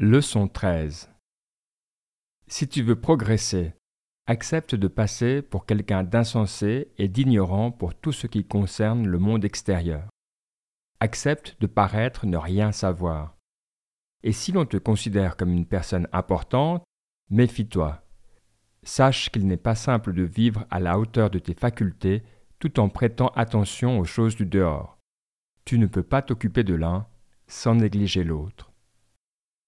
Leçon 13 Si tu veux progresser, accepte de passer pour quelqu'un d'insensé et d'ignorant pour tout ce qui concerne le monde extérieur. Accepte de paraître ne rien savoir. Et si l'on te considère comme une personne importante, méfie-toi. Sache qu'il n'est pas simple de vivre à la hauteur de tes facultés tout en prêtant attention aux choses du dehors. Tu ne peux pas t'occuper de l'un sans négliger l'autre.